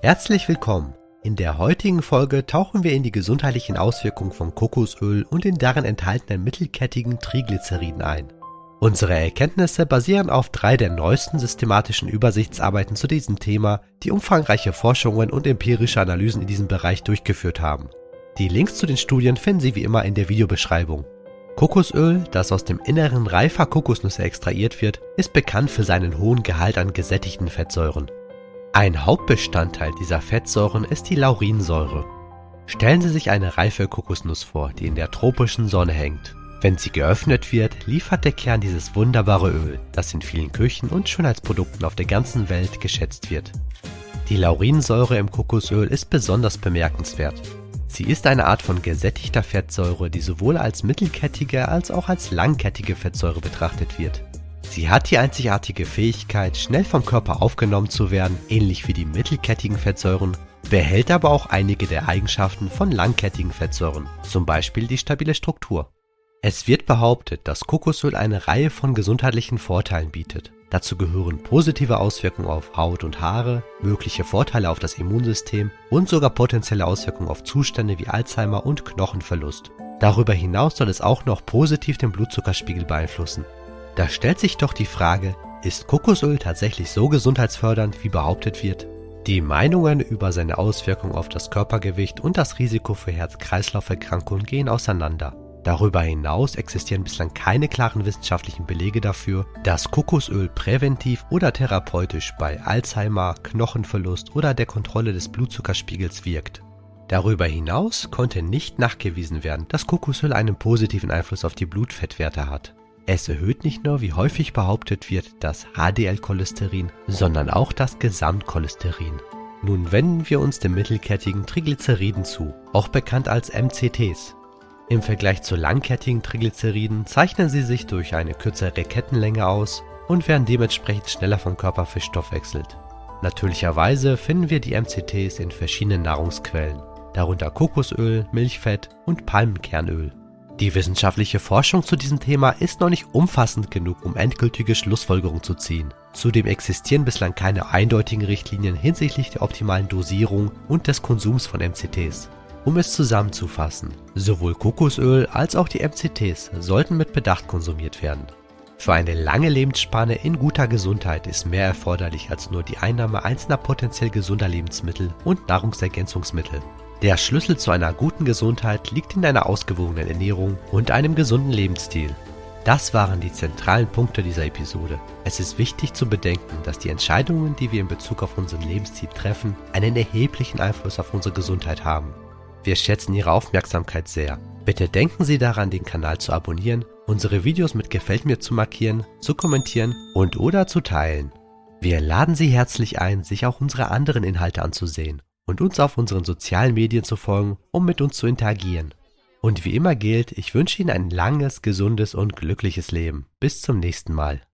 Herzlich willkommen. In der heutigen Folge tauchen wir in die gesundheitlichen Auswirkungen von Kokosöl und den darin enthaltenen mittelkettigen Triglyceriden ein. Unsere Erkenntnisse basieren auf drei der neuesten systematischen Übersichtsarbeiten zu diesem Thema, die umfangreiche Forschungen und empirische Analysen in diesem Bereich durchgeführt haben. Die Links zu den Studien finden Sie wie immer in der Videobeschreibung. Kokosöl, das aus dem Inneren reifer Kokosnüsse extrahiert wird, ist bekannt für seinen hohen Gehalt an gesättigten Fettsäuren. Ein Hauptbestandteil dieser Fettsäuren ist die Laurinsäure. Stellen Sie sich eine reife Kokosnuss vor, die in der tropischen Sonne hängt. Wenn sie geöffnet wird, liefert der Kern dieses wunderbare Öl, das in vielen Küchen und Schönheitsprodukten auf der ganzen Welt geschätzt wird. Die Laurinsäure im Kokosöl ist besonders bemerkenswert. Sie ist eine Art von gesättigter Fettsäure, die sowohl als mittelkettige als auch als langkettige Fettsäure betrachtet wird. Sie hat die einzigartige Fähigkeit, schnell vom Körper aufgenommen zu werden, ähnlich wie die mittelkettigen Fettsäuren, behält aber auch einige der Eigenschaften von langkettigen Fettsäuren, zum Beispiel die stabile Struktur. Es wird behauptet, dass Kokosöl eine Reihe von gesundheitlichen Vorteilen bietet. Dazu gehören positive Auswirkungen auf Haut und Haare, mögliche Vorteile auf das Immunsystem und sogar potenzielle Auswirkungen auf Zustände wie Alzheimer und Knochenverlust. Darüber hinaus soll es auch noch positiv den Blutzuckerspiegel beeinflussen. Da stellt sich doch die Frage, ist Kokosöl tatsächlich so gesundheitsfördernd, wie behauptet wird? Die Meinungen über seine Auswirkungen auf das Körpergewicht und das Risiko für Herz-Kreislauf-Erkrankungen gehen auseinander. Darüber hinaus existieren bislang keine klaren wissenschaftlichen Belege dafür, dass Kokosöl präventiv oder therapeutisch bei Alzheimer, Knochenverlust oder der Kontrolle des Blutzuckerspiegels wirkt. Darüber hinaus konnte nicht nachgewiesen werden, dass Kokosöl einen positiven Einfluss auf die Blutfettwerte hat. Es erhöht nicht nur, wie häufig behauptet wird, das HDL-Cholesterin, sondern auch das Gesamtcholesterin. Nun wenden wir uns den mittelkettigen Triglyceriden zu, auch bekannt als MCTs. Im Vergleich zu langkettigen Triglyceriden zeichnen sie sich durch eine kürzere Kettenlänge aus und werden dementsprechend schneller vom Körper verstoffwechselt. Natürlicherweise finden wir die MCTs in verschiedenen Nahrungsquellen, darunter Kokosöl, Milchfett und Palmenkernöl. Die wissenschaftliche Forschung zu diesem Thema ist noch nicht umfassend genug, um endgültige Schlussfolgerungen zu ziehen. Zudem existieren bislang keine eindeutigen Richtlinien hinsichtlich der optimalen Dosierung und des Konsums von MCTs. Um es zusammenzufassen, sowohl Kokosöl als auch die MCTs sollten mit Bedacht konsumiert werden. Für eine lange Lebensspanne in guter Gesundheit ist mehr erforderlich als nur die Einnahme einzelner potenziell gesunder Lebensmittel und Nahrungsergänzungsmittel. Der Schlüssel zu einer guten Gesundheit liegt in einer ausgewogenen Ernährung und einem gesunden Lebensstil. Das waren die zentralen Punkte dieser Episode. Es ist wichtig zu bedenken, dass die Entscheidungen, die wir in Bezug auf unseren Lebensstil treffen, einen erheblichen Einfluss auf unsere Gesundheit haben. Wir schätzen Ihre Aufmerksamkeit sehr. Bitte denken Sie daran, den Kanal zu abonnieren, unsere Videos mit Gefällt mir zu markieren, zu kommentieren und oder zu teilen. Wir laden Sie herzlich ein, sich auch unsere anderen Inhalte anzusehen und uns auf unseren sozialen Medien zu folgen, um mit uns zu interagieren. Und wie immer gilt, ich wünsche Ihnen ein langes, gesundes und glückliches Leben. Bis zum nächsten Mal.